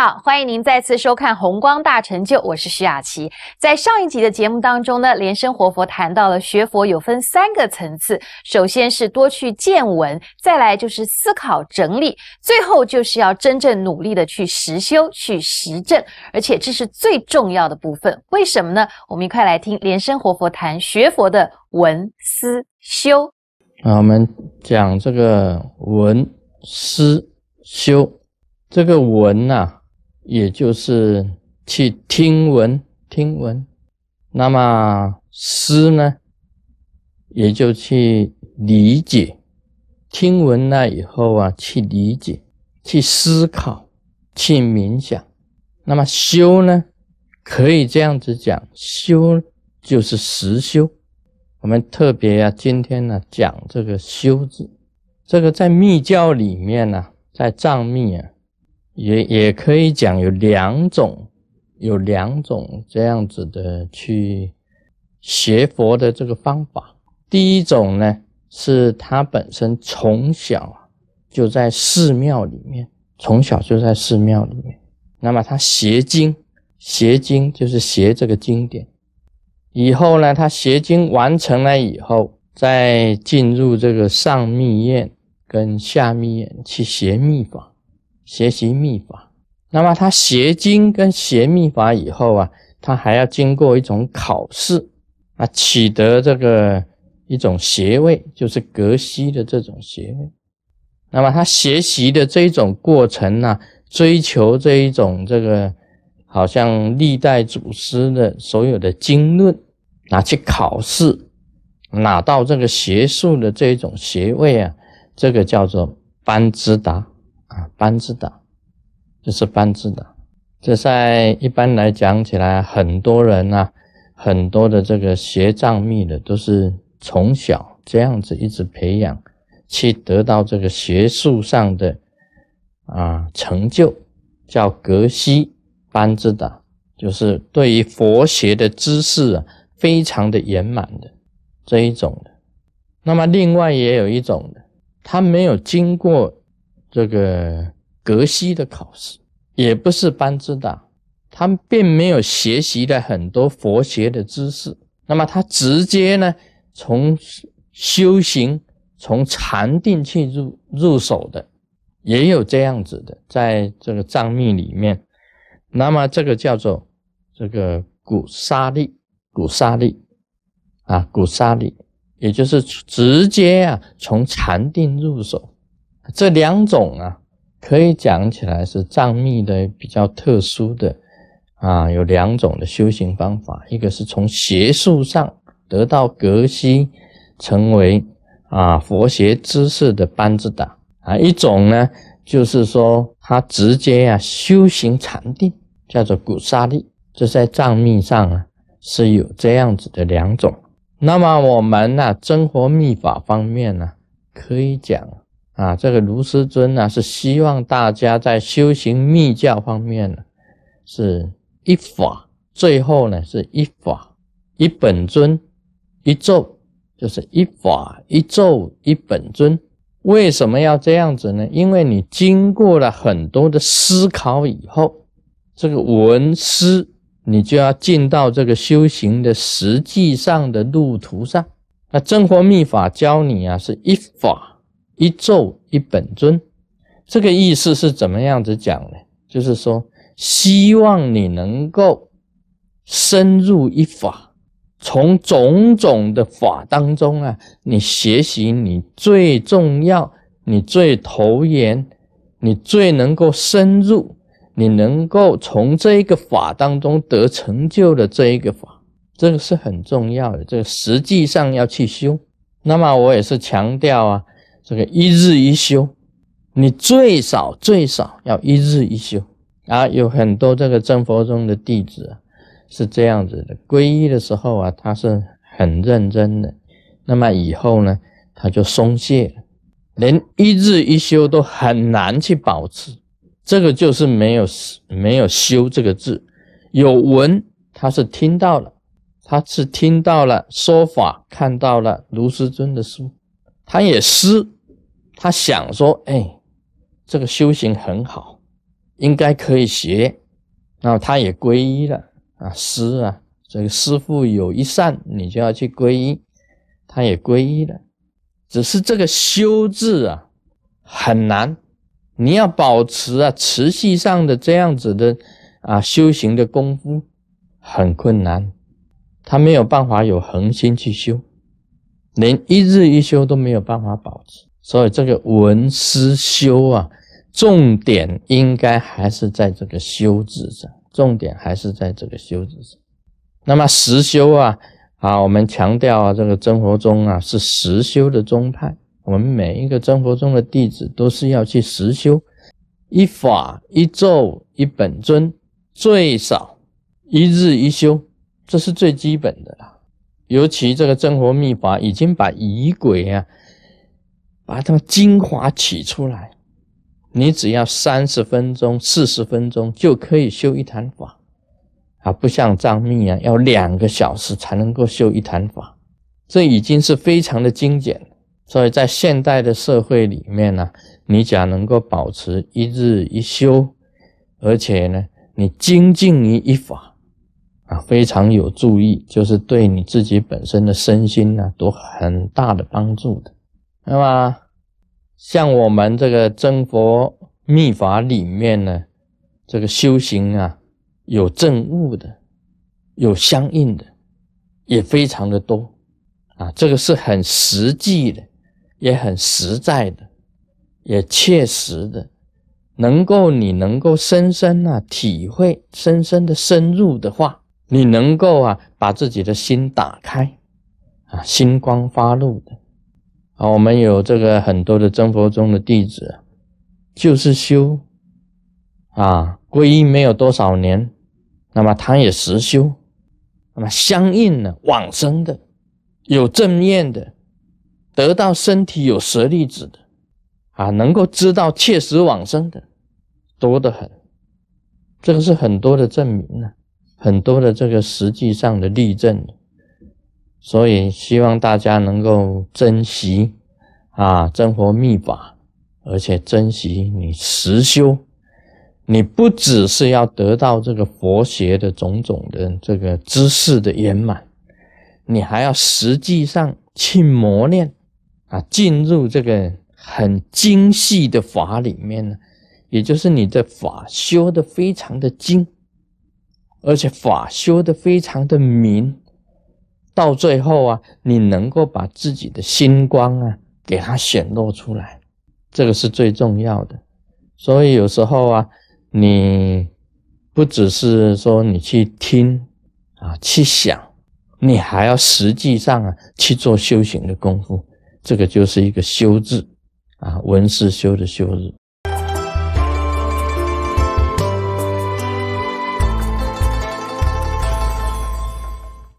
好，欢迎您再次收看《红光大成就》，我是徐雅琪。在上一集的节目当中呢，莲生活佛谈到了学佛有分三个层次，首先是多去见闻，再来就是思考整理，最后就是要真正努力的去实修、去实证，而且这是最重要的部分。为什么呢？我们一块来听莲生活佛谈学佛的闻思修。啊，我们讲这个闻思修，这个闻呐。也就是去听闻，听闻，那么思呢，也就去理解，听闻了以后啊，去理解，去思考，去冥想。那么修呢，可以这样子讲，修就是实修。我们特别啊，今天呢讲这个修字，这个在密教里面呢，在藏密啊。也也可以讲有两种，有两种这样子的去学佛的这个方法。第一种呢，是他本身从小就在寺庙里面，从小就在寺庙里面。那么他学经，学经就是学这个经典。以后呢，他学经完成了以后，再进入这个上密院跟下密院去学密法。学习秘法，那么他学经跟学秘法以后啊，他还要经过一种考试啊，取得这个一种学位，就是格西的这种学位。那么他学习的这一种过程呢，追求这一种这个，好像历代祖师的所有的经论拿去考试，拿到这个学术的这一种学位啊，这个叫做班之达。啊，班智达就是班智达，这在一般来讲起来，很多人啊，很多的这个学藏密的，都是从小这样子一直培养，去得到这个学术上的啊成就，叫格西班智达，就是对于佛学的知识啊，非常的圆满的这一种的。那么另外也有一种的，他没有经过。这个格西的考试也不是班智达，他们并没有学习了很多佛学的知识，那么他直接呢从修行从禅定去入入手的，也有这样子的，在这个藏密里面，那么这个叫做这个古沙利，古沙利啊，古沙利，也就是直接啊从禅定入手。这两种啊，可以讲起来是藏密的比较特殊的啊，有两种的修行方法，一个是从学术上得到格西，成为啊佛学知识的班子党啊，一种呢就是说他直接啊修行禅定，叫做古沙利，这在藏密上啊是有这样子的两种。那么我们呢，真活密法方面呢，可以讲。啊，这个卢师尊呢，是希望大家在修行密教方面呢，是一法，最后呢是一法一本尊一咒，就是一法一咒一本尊。为什么要这样子呢？因为你经过了很多的思考以后，这个文思，你就要进到这个修行的实际上的路途上。那真活密法教你啊，是一法。一咒一本尊，这个意思是怎么样子讲呢？就是说，希望你能够深入一法，从种种的法当中啊，你学习你最重要、你最投缘、你最能够深入、你能够从这一个法当中得成就的这一个法，这个是很重要的。这个实际上要去修。那么我也是强调啊。这个一日一修，你最少最少要一日一修啊！有很多这个真佛宗的弟子啊，是这样子的，皈依的时候啊，他是很认真的，那么以后呢，他就松懈了，连一日一修都很难去保持。这个就是没有没有修这个字，有闻他是听到了，他是听到了说法，看到了卢师尊的书，他也思。他想说：“哎，这个修行很好，应该可以学，然后他也皈依了啊，师啊，这个师父有一善，你就要去皈依，他也皈依了，只是这个修字啊很难，你要保持啊持续上的这样子的啊修行的功夫很困难，他没有办法有恒心去修。连一日一修都没有办法保持，所以这个闻思修啊，重点应该还是在这个修字上，重点还是在这个修字上。那么实修啊，啊，我们强调啊，这个真佛宗啊是实修的宗派，我们每一个真佛宗的弟子都是要去实修，一法一咒一本尊，最少一日一修，这是最基本的啦。尤其这个真佛秘法已经把仪轨啊，把它们精华取出来，你只要三十分钟、四十分钟就可以修一坛法啊，不像藏密啊，要两个小时才能够修一坛法，这已经是非常的精简。所以在现代的社会里面呢，你只要能够保持一日一修，而且呢，你精进于一法。啊，非常有助益，就是对你自己本身的身心呢，都很大的帮助的。那么，像我们这个真佛秘法里面呢，这个修行啊，有正悟的，有相应的，也非常的多啊。这个是很实际的，也很实在的，也切实的，能够你能够深深啊体会，深深的深入的话。你能够啊，把自己的心打开，啊，心光发露的，啊，我们有这个很多的真佛宗的弟子，就是修，啊，皈依没有多少年，那么他也实修，那么相应的往生的，有正面的，得到身体有舍利子的，啊，能够知道切实往生的，多得很，这个是很多的证明呢。很多的这个实际上的例证，所以希望大家能够珍惜啊真佛密法，而且珍惜你实修，你不只是要得到这个佛学的种种的这个知识的圆满，你还要实际上去磨练啊，进入这个很精细的法里面呢，也就是你的法修的非常的精。而且法修的非常的明，到最后啊，你能够把自己的心光啊给它显露出来，这个是最重要的。所以有时候啊，你不只是说你去听啊去想，你还要实际上啊去做修行的功夫，这个就是一个修字啊，文思修的修字。